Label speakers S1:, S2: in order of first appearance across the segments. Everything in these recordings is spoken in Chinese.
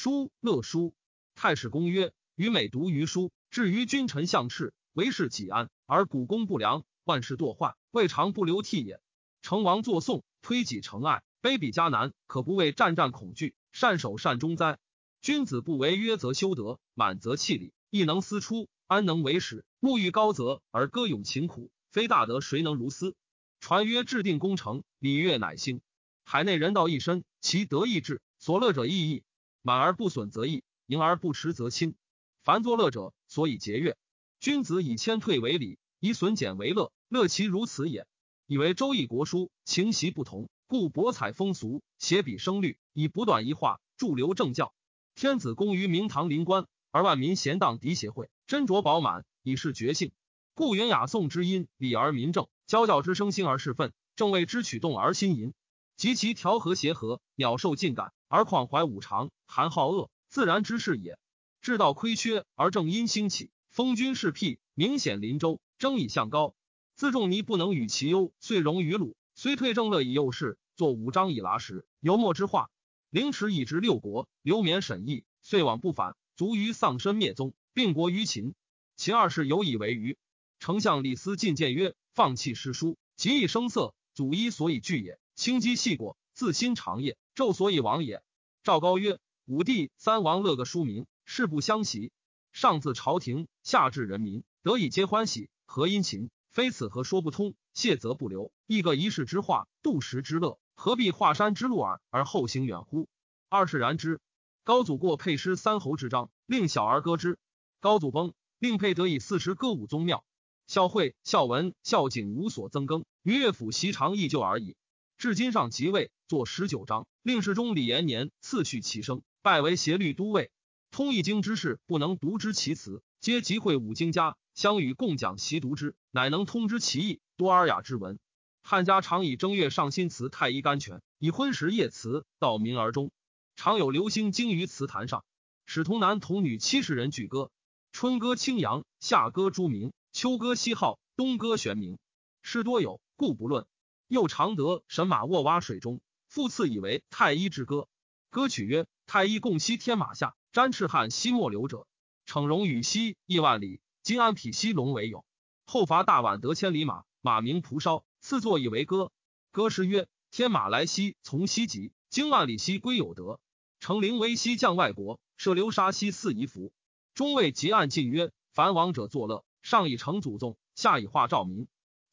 S1: 书乐书。太史公曰：予每读于书，至于君臣相斥，为是己安，而古公不良，万事堕坏，未尝不流涕也。成王作颂，推己成爱，卑鄙加难，可不为战战恐惧，善守善终哉？君子不为约则修德，满则弃礼，亦能思出，安能为始？沐浴高则而歌咏勤苦，非大德谁能如斯？传曰：制定功成，礼乐乃兴。海内人道一身，其德亦至，所乐者亦义。满而不损则益，盈而不持则亲。凡作乐者，所以节乐。君子以谦退为礼，以损减为乐，乐其如此也。以为周易国书情习不同，故博采风俗，写笔声律，以补短一化，助留正教。天子功于明堂临官，而万民贤当敌协会，斟酌饱满，以示绝性。故云雅颂之音，礼而民正。教教之声，兴而事愤；正位之曲动而心淫，及其调和协和，鸟兽尽感，而况怀五常，含好恶，自然之事也。至道亏缺而正因兴起，封君事辟，明显临周，争以向高。自仲尼不能与其忧，遂荣于鲁；虽退正乐以右事，作五章以拉时，游墨之化。凌迟以执六国，流免审议，遂往不返，卒于丧身灭宗，并国于秦。秦二世有以为虞。丞相李斯进谏曰。放弃诗书，极易声色，祖衣所以惧也；轻机细果，自心长也，纣所以亡也。赵高曰：武帝、三王乐个书名，事不相袭。上自朝廷，下至人民，得以皆欢喜，何殷勤？非此何说不通？谢则不留，亦个一世之化，度时之乐，何必华山之路耳而后行远乎？二是然之。高祖过配诗三侯之章，令小儿歌之。高祖崩，令配得以四时歌舞宗庙。孝惠、孝文、孝景无所增更，于乐府习常依旧而已。至今上即位，作十九章，令侍中李延年次序其声，拜为协律都尉。通易经之事，不能读之其词，皆集会五经家，相与共讲习读之，乃能通之其意。多尔雅之文。汉家常以正月上新词太医甘泉，以昏时夜词道明而终。常有流星惊于词坛上，使童男童女七十人举歌，春歌青阳，夏歌朱明。秋歌西号，冬歌玄冥，诗多有，故不论。又常得神马卧蛙水中，复次以为太医之歌。歌曲曰：太医共栖天马下，瞻赤汉西莫流者。逞荣与西亿万里，今安匹西龙为友。后伐大宛得千里马，马名蒲烧，次作以为歌。歌诗曰：天马来西，从西极，经万里西归有德。乘灵为西降外国，设流沙西四夷服。中尉结案进曰：凡王者作乐。上以成祖宗，下以化兆民。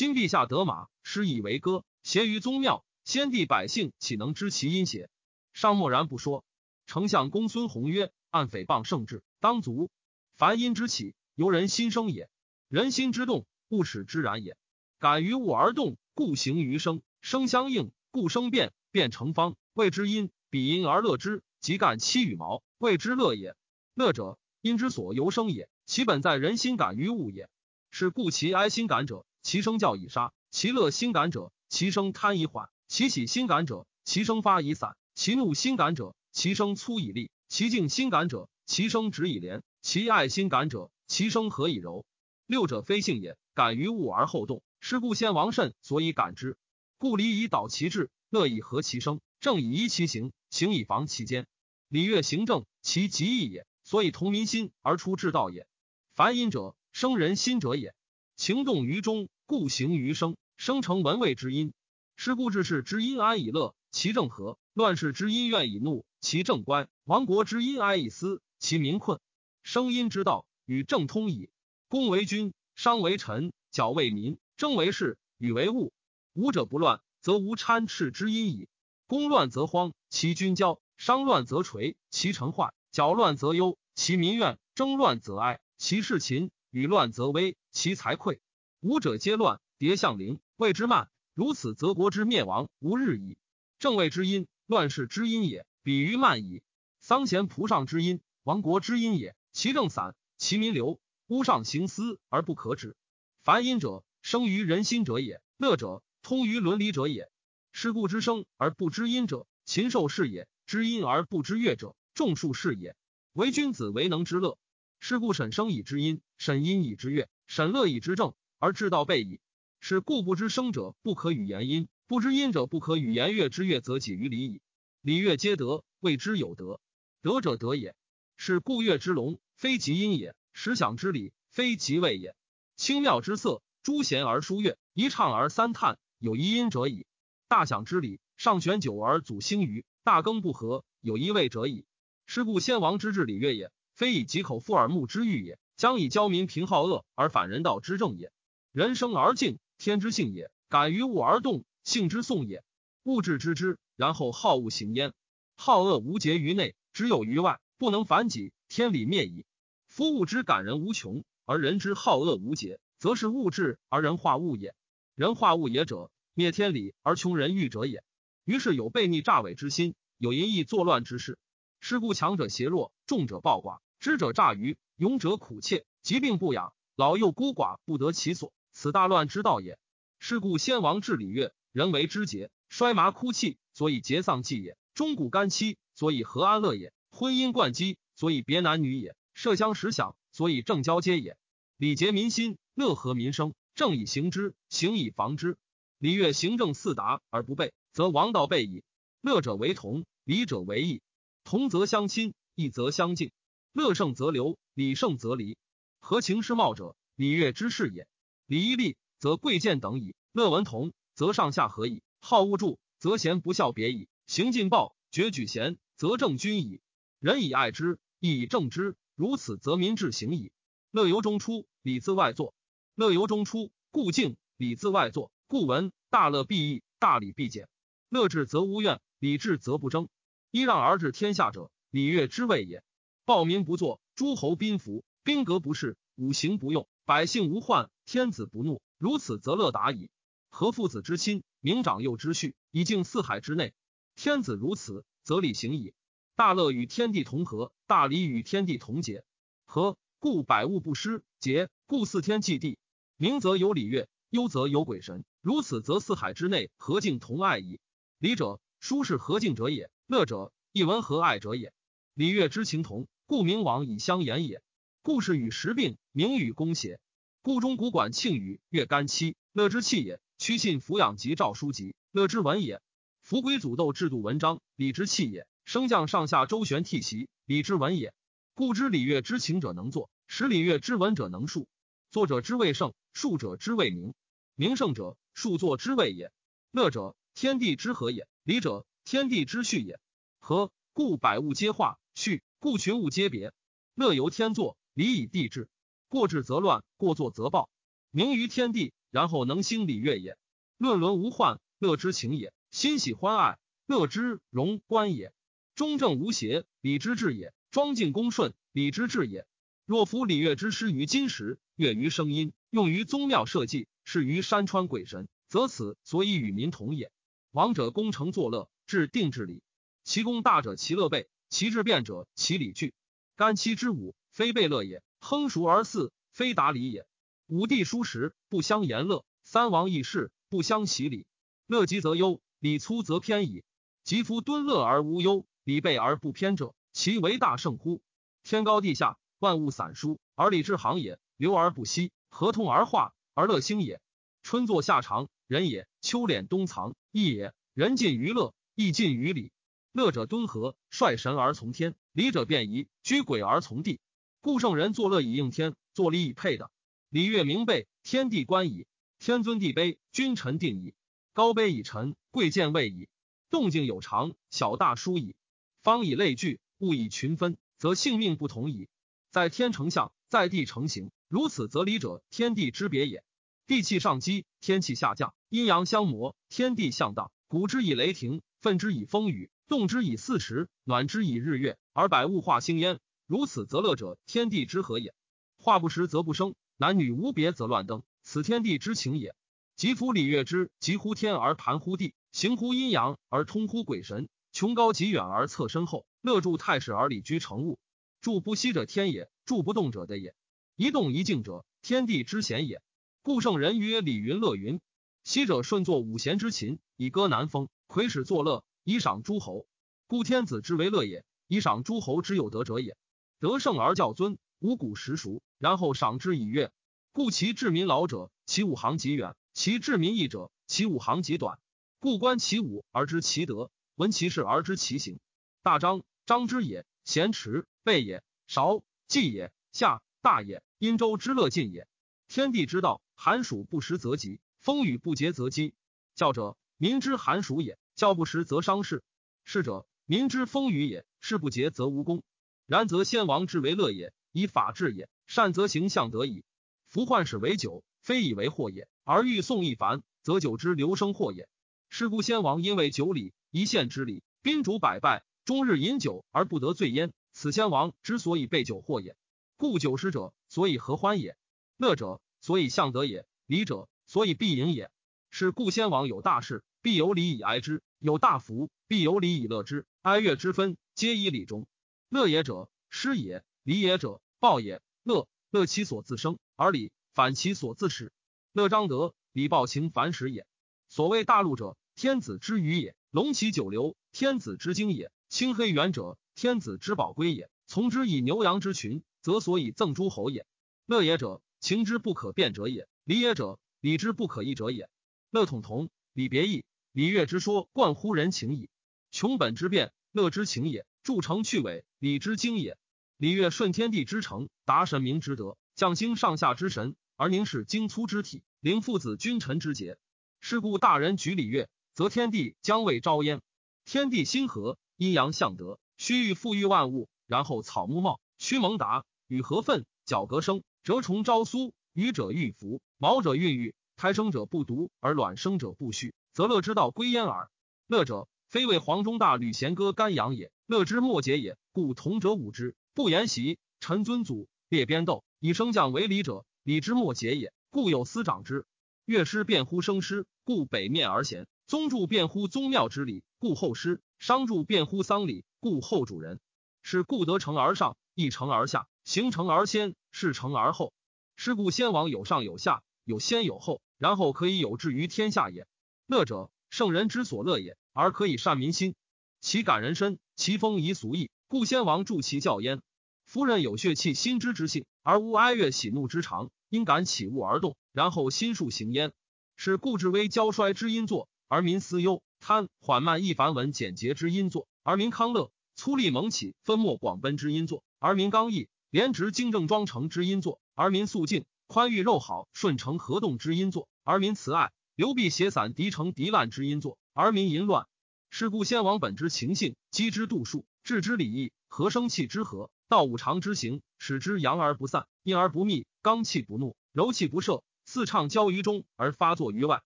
S1: 今陛下得马，失以为歌，谐于宗庙，先帝百姓岂能知其音邪？上默然不说。丞相公孙弘曰：“按诽谤圣旨，当足。凡因之起，由人心生也。人心之动，物使之然也。感于物而动，故形于声。声相应，故声变，变成方，谓之音。比音而乐之，即干七羽毛，谓之乐也。乐者，因之所由生也。”其本在人心感于物也，是故其哀心感者，其声叫以杀；其乐心感者，其声贪以缓；其喜心感者，其声发以散；其怒心感者，其声粗以利；其静心感者，其声直以廉；其爱心感者，其声和以柔。六者非性也，感于物而后动，是故先王慎所以感之。故礼以导其志，乐以和其声，正以依其行，行以防其间。礼乐行政，其极义也，所以同民心而出治道也。凡音者，生人心者也。情动于中，故行于声，生成文位之音。是故治世之音安以乐，其正和；乱世之音怨以怒，其正乖；亡国之音哀以思，其民困。声音之道，与正通矣。公为君，商为臣，矫为民，争为士，与为物。武者不乱，则无参斥之音矣。公乱则荒，其君骄；商乱则垂，其臣坏；矫乱则忧，其民怨；争乱则哀。其事勤，与乱则危，其财匮。武者皆乱，迭向陵，谓之慢。如此，则国之灭亡无日矣。正位之音，乱世之音也，比于慢矣。丧贤仆上之音，亡国之音也。其政散，其民流，屋上行思而不可止。凡音者，生于人心者也；乐者，通于伦理者也。是故知声而不知音者，禽兽是也；知音而不知乐者，众术是也。唯君子为能知乐。是故审生以知音，审音以知乐，审乐以知正，而知道备矣。是故不知生者不可与言音，不知音者不可与言乐之乐，则几于礼矣。礼乐皆德，谓之有德。德者德也。是故乐之龙，非其音也；时享之礼，非其位也。清妙之色，诸贤而书乐，一唱而三叹，有一音者矣。大响之礼，上选酒而祖兴于大更不和，有一味者矣。是故先王之治礼乐也，非以己口腹耳目之欲也，将以教民平好恶而反人道之正也。人生而敬，天之性也；感于物而动，性之颂也。物质知之，然后好恶行焉。好恶无节于内，只有于外，不能反己，天理灭矣。夫物之感人无穷，而人之好恶无节，则是物质而人化物也。人化物也者，灭天理而穷人欲者也。于是有悖逆诈伪之心，有淫逸作乱之事。是故强者胁弱，众者暴寡，知者诈愚，勇者苦切，疾病不养，老幼孤寡不得其所。此大乱之道也。是故先王治礼乐，人为之节；衰麻哭泣，所以节丧祭也；钟鼓干戚，所以和安乐也；婚姻冠机，所以别男女也；麝香食享，所以正交接也。礼节民心，乐和民生，正以行之，行以防之。礼乐行政四达而不悖，则王道备矣。乐者为同，礼者为义。同则相亲，义则相敬。乐胜则流，礼胜则离。合情师貌者，礼乐之事也。礼一立，则贵贱等矣；乐文同，则上下合矣；好恶助，则贤不孝别矣；行进暴，绝举贤，则正君矣。人以爱之，义以正之，如此，则民治行矣。乐由中出，礼自外作；乐由中出，故敬；礼自外作，故闻。大乐必义，大礼必简。乐至则无怨，礼至则不争。揖让而治天下者，礼乐之谓也。暴民不作，诸侯宾服，兵革不事，五行不用。百姓无患，天子不怒，如此则乐达矣。何父子之亲，明长幼之序，以敬四海之内。天子如此，则礼行矣。大乐与天地同和，大礼与天地同节。和故百物不失节，故四天祭地。明则有礼乐，忧则有鬼神。如此，则四海之内和敬同爱矣。礼者，书是和敬者也；乐者，亦闻和爱者也。礼乐之情同，故明往以相言也。故事与时并，名与公邪。故中古管庆语，乐干戚，乐之器也。屈信抚养及诏书籍，乐之文也。伏归祖斗制度文章，礼之器也。升降上下周旋替席，礼之文也。故知礼乐之情者能作，使礼乐之文者能述。作者之谓圣，述者之谓明。明圣者，述作之谓也。乐者，天地之和也；礼者，天地之序也。和，故百物皆化；序，故群物皆别。乐由天作。礼以地治，过治则乱，过作则暴。明于天地，然后能兴礼乐也。论伦无患，乐之情也；欣喜欢爱，乐之荣观也。中正无邪，礼之治也；庄敬恭顺，礼之治也。若夫礼乐之师于今时，乐于声音，用于宗庙社稷，是于山川鬼神，则此所以与民同也。王者功成作乐，治定治礼。其功大者，其乐备；其志变者，其礼具。干戚之武。非贝乐也，亨熟而祀，非达礼也。五帝书时不相言乐，三王议事不相喜礼。乐极则忧，礼粗则偏矣。及夫敦乐而无忧，礼备而不偏者，其为大圣乎？天高地下，万物散疏，而礼之行也；流而不息，合同而化，而乐兴也。春作夏长，人也；秋敛冬藏，义也。人尽于乐，义尽于礼。乐者敦和，率神而从天；礼者便宜，居鬼而从地。故圣人作乐以应天，作礼以配的。礼乐明备，天地观矣。天尊地卑，君臣定矣。高卑以臣，贵贱位矣。动静有常，小大殊矣。方以类聚，物以群分，则性命不同矣。在天成象，在地成形，如此则礼者，天地之别也。地气上积，天气下降，阴阳相磨，天地相当。鼓之以雷霆，奋之以风雨，动之以四时，暖之以日月，而百物化兴焉。如此则乐者，天地之和也。化不时则不生，男女无别则乱登，此天地之情也。吉夫礼乐之，极乎天而盘乎地，行乎阴阳而通乎鬼神，穷高极远而侧身后，乐助太史而礼居成物。助不息者天也，助不动者的也。一动一静者，天地之贤也。故圣人曰：礼云乐云。昔者舜作五弦之琴，以歌南风；魁使作乐，以赏诸侯。故天子之为乐也，以赏诸侯之有德者也。得胜而教尊，五谷实熟，然后赏之以乐。故其治民老者，其五行极远；其治民易者，其五行极短。故观其武而知其德，闻其事而知其行。大张，张之也；咸池贝也，韶季也，夏大也。殷周之乐尽也。天地之道，寒暑不时则吉，风雨不节则饥。教者，民之寒暑也；教不时则伤事。是者，民之风雨也；事不节则无功。然则先王之为乐也，以法治也。善则行象得矣。夫患始为酒，非以为祸也，而欲送一凡，则酒之流生祸也。是故先王因为酒礼，一县之礼，宾主百拜，终日饮酒而不得醉焉。此先王之所以备酒祸也。故酒食者，所以合欢也。乐者，所以向得也；礼者，所以必饮也。是故先王有大事，必有礼以哀之；有大福，必有礼以乐之。哀乐之分，皆以礼中。乐也者，失也；礼也者，报也。乐，乐其所自生，而礼反其所自始。乐章德，礼报情凡始也。所谓大陆者，天子之余也；龙其九流，天子之精也；青黑元者，天子之宝龟也。从之以牛羊之群，则所以赠诸侯也。乐也者。情之不可变者也，礼也者，礼之不可易者也。乐统同，礼别异，礼乐之说贯乎人情矣。穷本之变，乐之情也；筑成去伪，礼之精也。礼乐顺天地之诚，达神明之德，降兴上下之神，而凝视精粗之体，灵父子君臣之节。是故大人举礼乐，则天地将为昭焉。天地心和，阴阳相得，须臾富裕万物，然后草木茂，须蒙达，雨和奋，角革生。蛰虫朝苏，鱼者欲服，毛者孕育。胎生者不独，而卵生者不续，则乐之道归焉耳。乐者，非为黄钟大吕弦歌干阳也，乐之末节也。故同者舞之，不言习。臣尊祖，列边斗，以升降为礼者，礼之末节也。故有司长之。乐师辩乎生师，故北面而贤；宗助辩乎宗庙之礼，故后师；商助辩乎丧礼，故后主人。是故得成而上，一成而下，形成而先。事成而后，是故先王有上有下，有先有后，然后可以有志于天下也。乐者，圣人之所乐也，而可以善民心。其感人深，其风宜俗易，故先王助其教焉。夫人有血气心之之性，而无哀乐喜怒之常，因感起物而动，然后心术行焉。是故至微骄衰之因作，而民思忧；贪缓慢易繁文简洁之因作，而民康乐；粗粝猛起分末广奔之因作，而民刚毅。廉直精正庄成之音作，而民肃静；宽裕肉好顺承合动之音作，而民慈爱；流弊邪散敌成敌烂之音作，而民淫乱。是故先王本之情性，积之度数，治之礼义，和生气之和，道五常之行，使之阳而不散，阴而不密，刚气不怒，柔气不摄，四畅交于中而发作于外，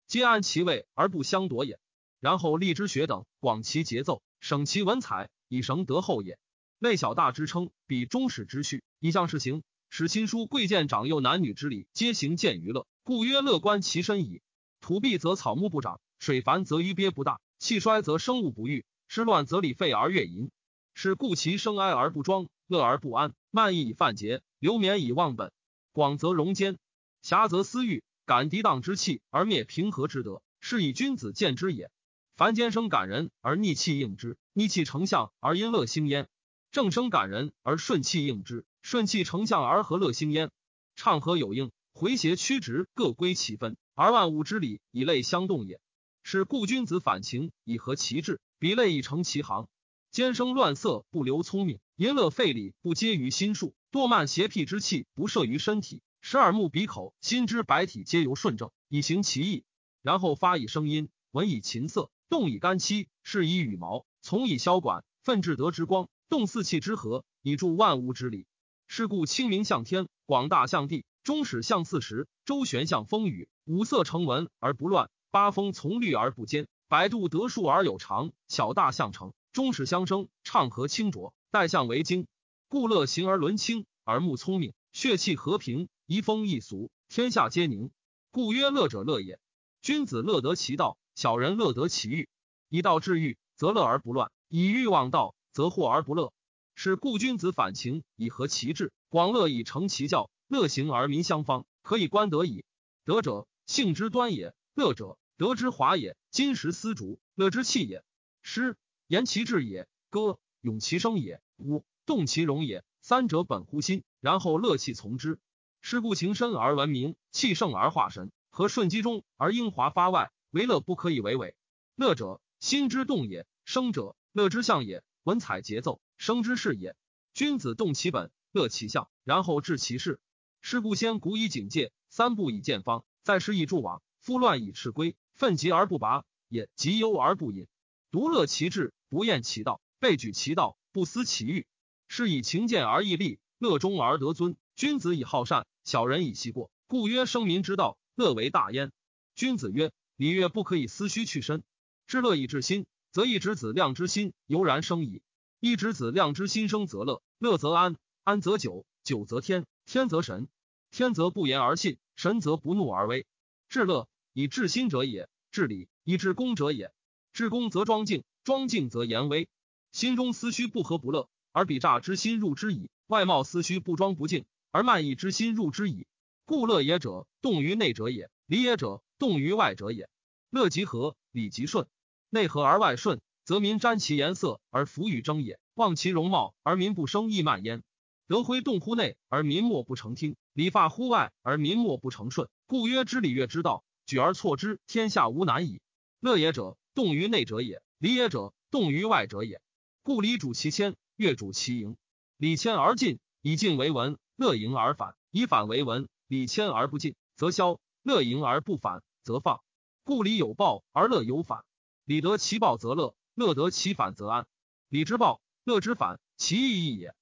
S1: 皆安其位而不相夺也。然后立之学等，广其节奏，省其文采，以绳得后也。类小大之称，比终始之序，以将事行，使亲疏贵贱长幼男女之礼，皆行见于乐，故曰乐观其身矣。土闭则草木不长，水繁则鱼鳖不大，气衰则生物不育，湿乱则礼废而乐淫。是故其生哀而不庄，乐而不安，慢意以犯节，流绵以忘本。广则容坚，狭则私欲，感涤荡之气而灭平和之德，是以君子见之也。凡间生感人而逆气应之，逆气成象而因乐兴焉。正生感人而顺气应之，顺气成象而和乐兴焉。畅和有应，回邪曲直，各归其分，而万物之理以类相动也。是故君子反情以合其志，彼类以成其行。奸生乱色，不留聪明；淫乐废礼，不接于心术。惰慢邪僻之气，不摄于身体。使耳目鼻口心之百体皆由顺正，以行其意。然后发以声音，闻以琴瑟，动以干戚，视以羽毛，从以箫管，奋至德之光。动四气之和，以助万物之理。是故清明向天，广大向地，中始相四时，周旋向风雨，五色成文而不乱，八风从律而不坚，百度得数而有常，小大相成，中始相生，畅和清浊，代象为精。故乐行而伦清，耳目聪明，血气和平，移风易俗，天下皆宁。故曰乐者乐也。君子乐得其道，小人乐得其欲。以道治欲，则乐而不乱；以欲望道。则惑而不乐，是故君子反情以和其志，广乐以成其教，乐行而民相方，可以观德矣。德者性之端也，乐者德之华也。金石丝竹，乐之器也。诗言其志也，歌咏其声也，舞动其容也。三者本乎心，然后乐气从之。是故情深而闻名，气盛而化神，和顺机中而英华发外，为乐不可以为伪。乐者心之动也，生者乐之象也。文采节奏，生之事也。君子动其本，乐其象，然后治其事。是故先古以警戒，三步以见方，再施以助往。夫乱以赤规，愤急而不拔，也急忧而不隐。独乐其志，不厌其道，备举其道，不思其欲。是以勤俭而易利，乐忠而得尊。君子以好善，小人以息过。故曰：生民之道，乐为大焉。君子曰：礼乐不可以思虚去身。知乐以治心，则一直子量之心油然生矣。一直子量之心生则乐，乐则安，安则久，久则天，天则神，天则不言而信，神则不怒而威。治乐以治心者也，治礼以治功者也。治功则庄敬，庄敬则言威。心中思虚不和不乐，而比诈之心入之矣；外貌思虚不庄不敬，而慢意之心入之矣。故乐也者，动于内者也；礼也者，动于外者也。乐即和，礼即顺，内和而外顺。则民瞻其颜色而弗与争也，望其容貌而民不生意慢焉。德辉动乎内而民莫不成听，礼发乎外而民莫不成顺。故曰：知礼乐之道，举而错之，天下无难矣。乐也者，动于内者也；礼也者，动于外者也。故礼主其谦，乐主其盈。礼谦而进，以进为文；乐盈而反，以反为文。礼谦而不进，则消；乐盈而不反，则放。故礼有报而乐有反，礼得其报则乐。乐得其反则安，礼之暴，乐之反，其义义也。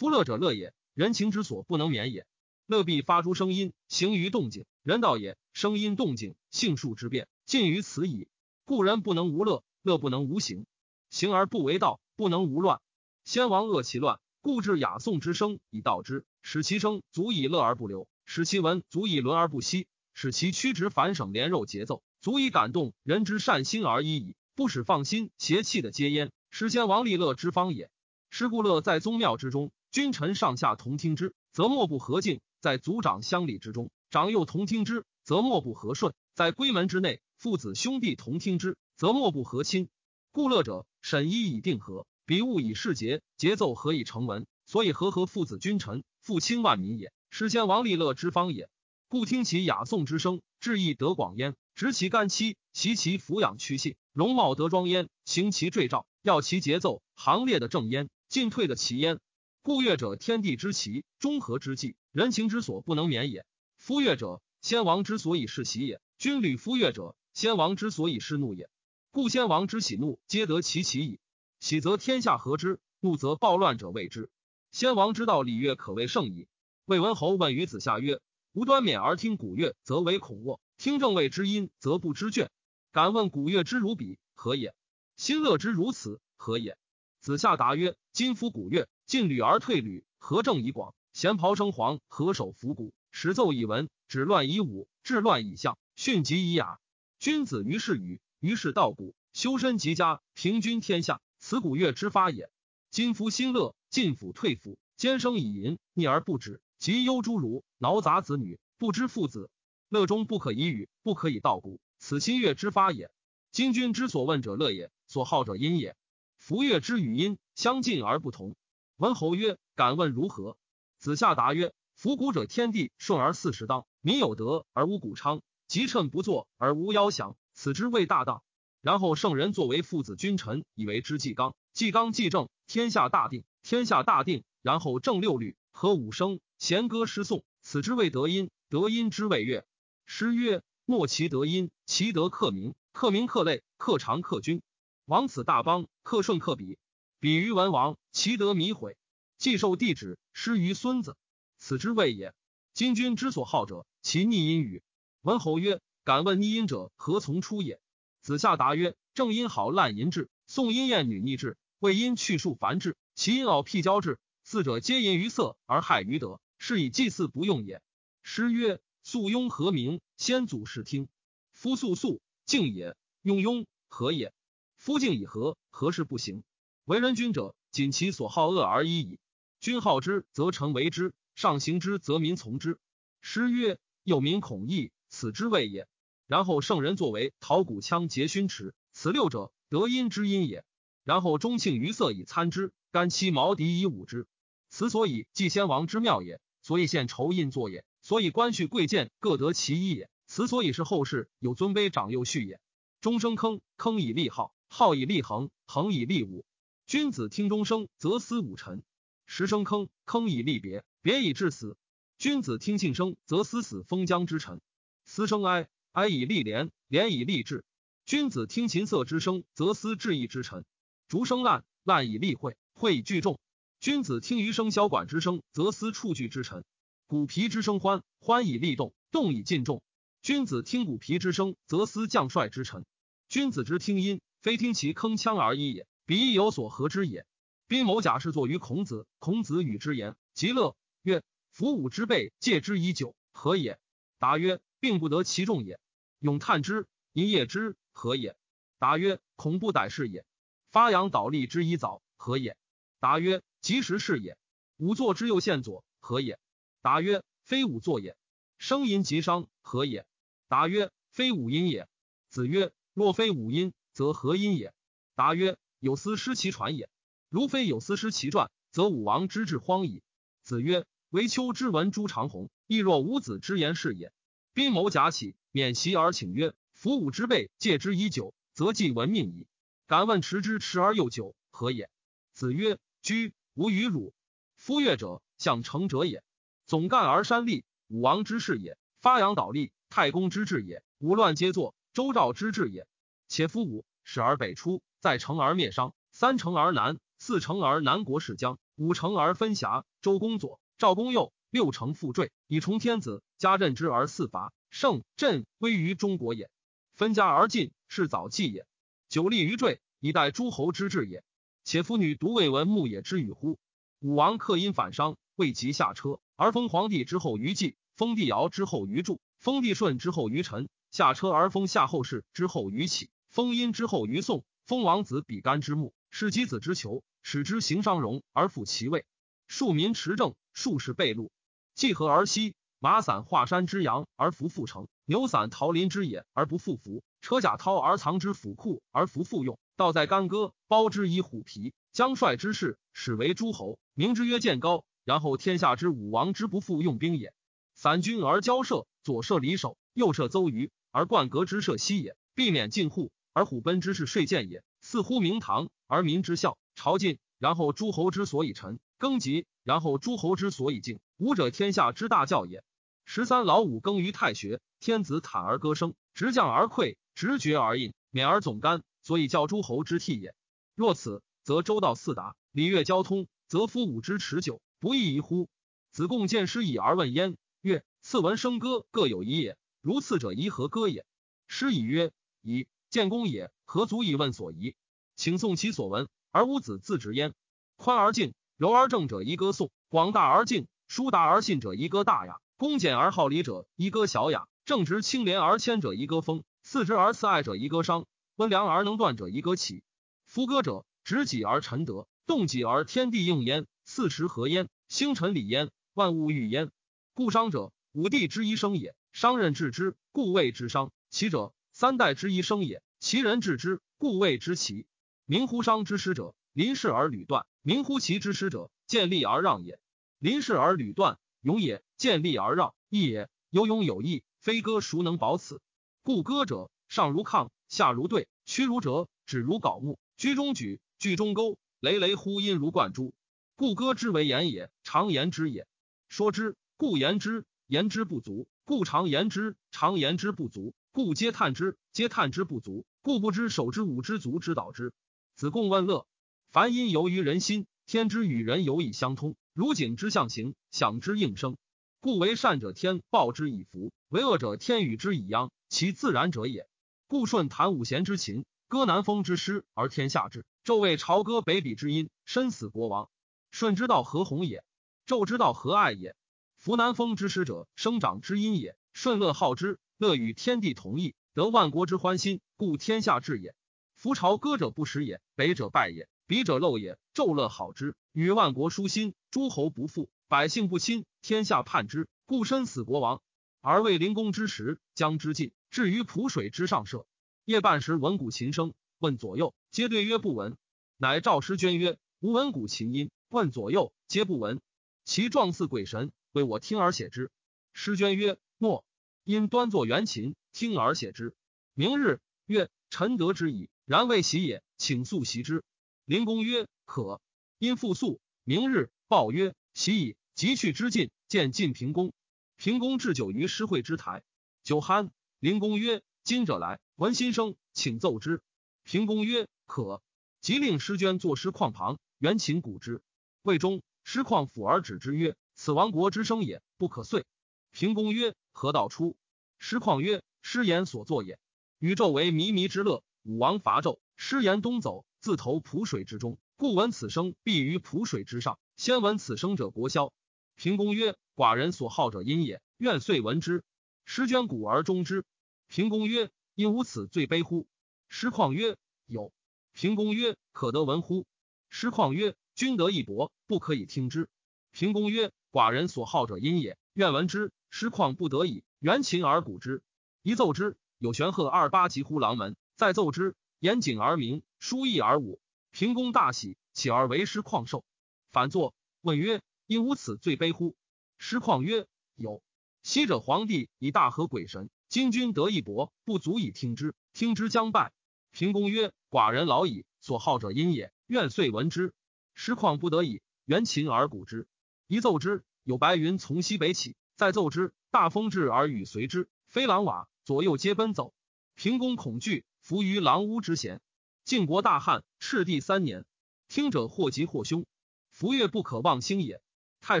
S1: 夫乐者乐也，人情之所不能免也。乐必发出声音，行于动静，人道也。声音动静，性数之变，尽于此矣。故人不能无乐，乐不能无形，行而不为道，不能无乱。先王恶其乱，故治雅颂之声以道之，使其声足以乐而不流，使其文足以伦而不息，使其曲直反省连肉节奏，足以感动人之善心而已矣。不使放心邪气的皆焉，实先王利乐之方也。是故乐在宗庙之中，君臣上下同听之，则莫不和敬；在族长乡里之中，长幼同听之，则莫不和顺；在闺门之内，父子兄弟同听之，则莫不和亲。故乐者，审一以定和，比物以事节，节奏何以成文？所以和合父子君臣，父亲万民也。是先王利乐之方也。故听其雅颂之声，志意得广焉；执其干戚，习其抚养屈信。容貌得庄焉，行其坠兆，要其节奏，行列的正焉，进退的齐焉。故乐者，天地之奇，中和之际，人情之所不能免也。夫乐者，先王之所以是喜也；君旅夫乐者，先王之所以是怒也。故先王之喜怒，皆得其其矣。喜则天下和之，怒则暴乱者谓之。先王之道礼乐，可谓盛矣。魏文侯问于子夏曰：“无端免而听古乐，则为恐卧；听正位之音，则不知倦。”敢问古乐之如彼何也？心乐之如此何也？子夏答曰：今夫古乐，进履而退履，何正以广？弦袍生黄，何首伏鼓？始奏以文，止乱以武，治乱以相，训疾以雅。君子于是语，于是道古，修身齐家，平均天下，此古乐之发也。今夫心乐，进府退府，兼生以淫，逆而不止，及忧诸儒，挠杂子女，不知父子。乐中不可以语，不可以道古。此心乐之发也。今君之所问者乐也，所好者音也。夫乐之与音相近而不同。文侯曰：“敢问如何？”子夏答曰：“夫古者，天地顺而四时当，民有德而无谷昌，吉称不作而无夭祥，此之谓大当。然后圣人作为父子君臣，以为之纪纲，纪纲纪正，天下大定。天下大定，然后正六律，和五声，弦歌诗颂，此之谓德音。德音之谓乐。诗曰。”莫其德音，其德克明，克明克类，克长克君。王此大邦，克顺克比，比于文王，其德弥毁。既受帝旨，失于孙子，此之谓也。今君之所好者，其逆音与？文侯曰：“敢问逆音者，何从出也？”子夏答曰：“正音好滥淫志，宋音厌女逆志，魏因去数繁志，其音傲辟交志，四者皆淫于色而害于德，是以祭祀不用也。”诗曰。素庸何名？先祖视听。夫素素静也，用庸何也？夫静以和，何事不行？为人君者，仅其所好恶而已矣。君好之，则臣为之；上行之，则民从之。诗曰：“有民恐异，此之谓也。”然后圣人作为陶鼓羌节勋池，此六者，德音之音也。然后钟庆于色以参之，干戚毛狄以舞之。此所以祭先王之妙也，所以献酬印作也。所以官序贵贱各得其一也。此所以是后世有尊卑长幼序也。终生坑，坑以立号，号以立恒，恒以立武。君子听钟声，则思武臣。时生坑，坑以立别，别以致死。君子听庆生，则思死封疆之臣；思生哀，哀以立廉，廉以立志。君子听琴瑟之声，则思志义之臣；竹声烂，烂以立会，会以聚众。君子听余声箫管之声，则思触具之臣；鼓皮之声欢，欢以立动，动以尽众。君子听鼓皮之声，则思将帅之臣。君子之听音，非听其铿锵而已也，彼亦有所合之也。宾某甲是作于孔子，孔子与之言，极乐曰：“夫武之辈，戒之以久，何也？”答曰：“并不得其众也。”永叹之，一夜之，何也？答曰：“恐不逮是也。”发扬倒立之以早，何也？答曰：“及时是也。”吾作之右线左，何也？答曰：“非吾作也。”声音极伤，何也？答曰：“非吾音也。”子曰：“若非吾音，则何音也？”答曰：“有司失其传也。”如非有司失其传，则武王之志荒矣。子曰：“惟丘之闻朱长虹，亦若吾子之言是也。”宾谋假起，免席而请曰：“夫武之辈，戒之以久，则既闻命矣。敢问持之迟而又久，何也？”子曰：“居无与汝。夫乐者，向成者也。总干而山立，武王之事也；发扬倒立，太公之治也；武乱皆作，周赵之治也。且夫武始而北出，在成而灭商，三成而南。”四成而南国是疆，五成而分辖。周公左，赵公右，六成复坠，以崇天子。加任之而四伐，胜朕威于中国也。分家而进，是早继也。久立于坠，以待诸侯之治也。且夫女独未闻牧野之语乎？武王克因反商，未及下车，而封皇帝之后于季，封帝尧之后于祝，封帝舜之后于陈。下车而封夏后氏之后于启，封殷之后于宋，封王子比干之墓，是箕子之囚。使之行商容而复其位，庶民持政，数士备禄。既合而息，马散华山之阳而弗复城，牛散桃林之野而不复服，车甲掏而藏之府库而弗复用，道在干戈，包之以虎皮。将帅之士，始为诸侯，名之曰建高。然后天下之武王之不复用兵也。散军而交涉，左射离首，右射邹鱼，而冠革之射西也，避免进户，而虎贲之士睡见也。似乎明堂而民之孝。朝觐，然后诸侯之所以臣；更吉，然后诸侯之所以敬。武者，天下之大教也。十三老五耕于太学，天子坦而歌声，执将而溃，直觉而印，免而总干，所以教诸侯之替也。若此，则周道四达，礼乐交通，则夫武之持久，不亦宜乎？子贡见师以而问焉，曰：“次文笙歌各有一也，如次者宜何歌也？”师以曰：“以建公也，何足以问所宜？请诵其所闻。”而吾子自直焉。宽而静，柔而正者，宜歌颂；广大而静，疏达而信者，宜歌大雅；恭俭而好礼者，宜歌小雅；正直清廉而谦者，宜歌风；四直而慈爱者，宜歌商；温良而能断者，宜歌起。夫歌者，执己而臣德，动己而天地应焉，四时和焉，星辰礼焉，万物欲焉。故商者，五帝之一生也；商人治之，故谓之商。其者，三代之一生也；其人治之，故谓之齐。民乎商之师者，临事而履断；民乎其之师者，见利而让也。临事而履断，勇也；见利而让，义也。有勇有义，非歌孰能保此？故歌者，上如亢，下如兑，屈如折，止如槁木，居中举，句中钩，雷雷呼音如贯珠。故歌之为言也，常言之也。说之，故言之；言之不足，故常言之；常言之不足，故皆叹之；皆叹之不足，故不知守之五之足之导之。子贡问乐，凡因由于人心，天之与人有以相通，如景之象形，响之应声。故为善者天报之以福，为恶者天与之以殃，其自然者也。故舜弹五弦之琴，歌南风之诗，而天下治；纣为朝歌北鄙之音，身死国亡。舜之道何鸿也？纣之道何爱也？夫南风之诗者，生长之音也。舜乐好之，乐与天地同义，得万国之欢心，故天下治也。夫朝歌者不食也，北者败也，彼者陋也。纣乐好之，与万国舒心，诸侯不富，百姓不亲，天下叛之，故身死国亡。而为灵公之时，将之尽，至于濮水之上射。夜半时闻鼓琴声，问左右，皆对曰不闻。乃赵师捐曰：吾闻鼓琴音，问左右，皆不闻。其状似鬼神，为我听而写之。师捐曰：诺。因端坐圆琴，听而写之。明日，曰：臣得之矣。然未习也，请速习之。灵公曰：可。因复速。明日，报曰：“习矣。”即去之尽，见晋平公。平公置酒于诗会之台，酒酣。灵公曰：“今者来，闻心声，请奏之。”平公曰：“可。”即令诗娟作诗况旁，元琴鼓之。魏中，师况抚而止之曰：“此亡国之声也，不可遂。”平公曰：“何道出？”师况曰：“师言所作也。宇宙为靡靡之乐，武王伐纣，师言东走，自投濮水之中，故闻此声，必于濮水之上。先闻此声者，国消。”平公曰：“寡人所好者音也，愿遂闻之。”师捐鼓而终之。平公曰：“因无此罪悲乎？”师况曰：“有。”平公曰：“可得闻乎？”师况曰：“君得一帛，不可以听之。”平公曰：“寡人所好者音也，愿闻之。”师况不得已，援琴而鼓之。一奏之，有玄鹤二八疾乎廊门。再奏之，严谨而鸣，书意而舞。平公大喜，起而为师旷寿。反坐，问曰。因无此罪悲乎？师况曰：“有。昔者皇帝以大和鬼神，今君得一帛，不足以听之。听之将败。”平公曰：“寡人老矣，所好者音也，愿遂闻之。”师况不得已，援琴而鼓之。一奏之，有白云从西北起。再奏之，大风至而雨随之，飞狼瓦，左右皆奔走。平公恐惧，伏于狼屋之前。晋国大旱，赤地三年，听者或吉或凶，福月不可忘兴也。太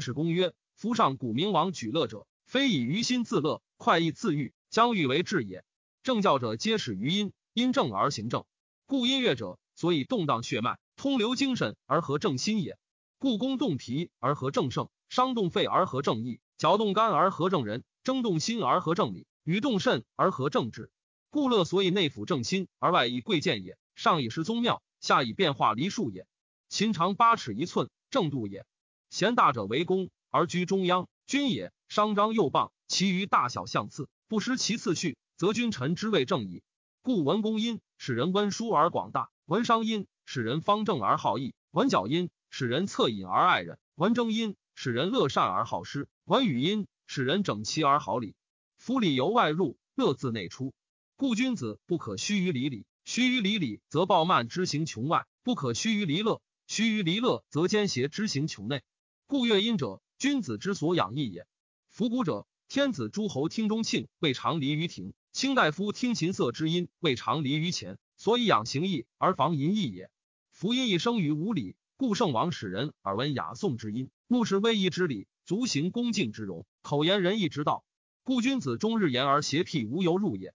S1: 史公曰：“夫上古明王举乐者，非以于心自乐，快意自欲，将欲为治也。正教者皆始于音，因正而行正。故音乐者，所以动荡血脉，通流精神而合正心也。故宫动脾而合正盛，伤动肺而合正义，搅动肝而合正人，争动心而合正理，与动肾而合正志。故乐所以内辅正心，而外以贵贱也。上以失宗庙，下以变化离数也。秦长八尺一寸，正度也。”贤大者为公，而居中央，君也。商张右傍，其余大小相次，不失其次序，则君臣之谓正矣。故文公音，使人温书而广大；文商音，使人方正而好义；文角音，使人恻隐而爱人；文征音，使人乐善而好施；文语音，使人整齐而好礼。夫礼由外入，乐自内出。故君子不可虚于礼礼，虚于礼礼，则暴慢之行穷外；不可虚于离乐，虚于离乐，则奸邪之行穷内。故乐音者，君子之所养义也。夫鼓者，天子诸侯听中庆，未尝离于庭；卿大夫听琴瑟之音，未尝离于前。所以养形义而防淫逸也。夫音一生于无礼，故圣王使人耳闻雅颂之音，目视威仪之礼，足行恭敬之容，口言仁义之道。故君子终日言而邪辟无由入也。